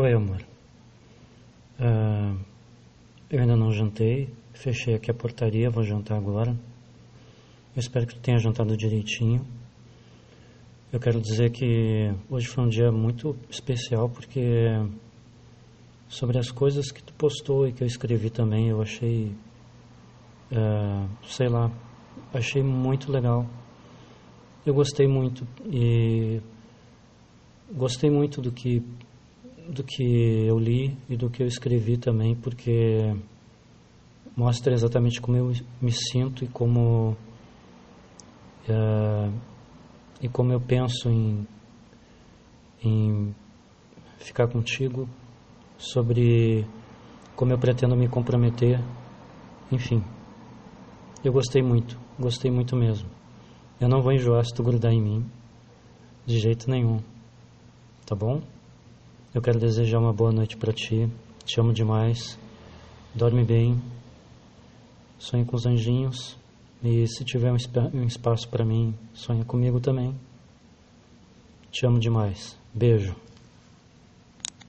Oi, amor. Uh, eu ainda não jantei, fechei aqui a portaria, vou jantar agora. Eu espero que tu tenha jantado direitinho. Eu quero dizer que hoje foi um dia muito especial porque sobre as coisas que tu postou e que eu escrevi também, eu achei, uh, sei lá, achei muito legal. Eu gostei muito e gostei muito do que do que eu li e do que eu escrevi também, porque mostra exatamente como eu me sinto e como uh, e como eu penso em, em ficar contigo, sobre como eu pretendo me comprometer, enfim. Eu gostei muito, gostei muito mesmo. Eu não vou enjoar se tu grudar em mim, de jeito nenhum, tá bom? Eu quero desejar uma boa noite para ti. Te amo demais. Dorme bem. Sonhe com os anjinhos. E se tiver um, espaço para mim, sonha comigo também. Te amo demais. Beijo.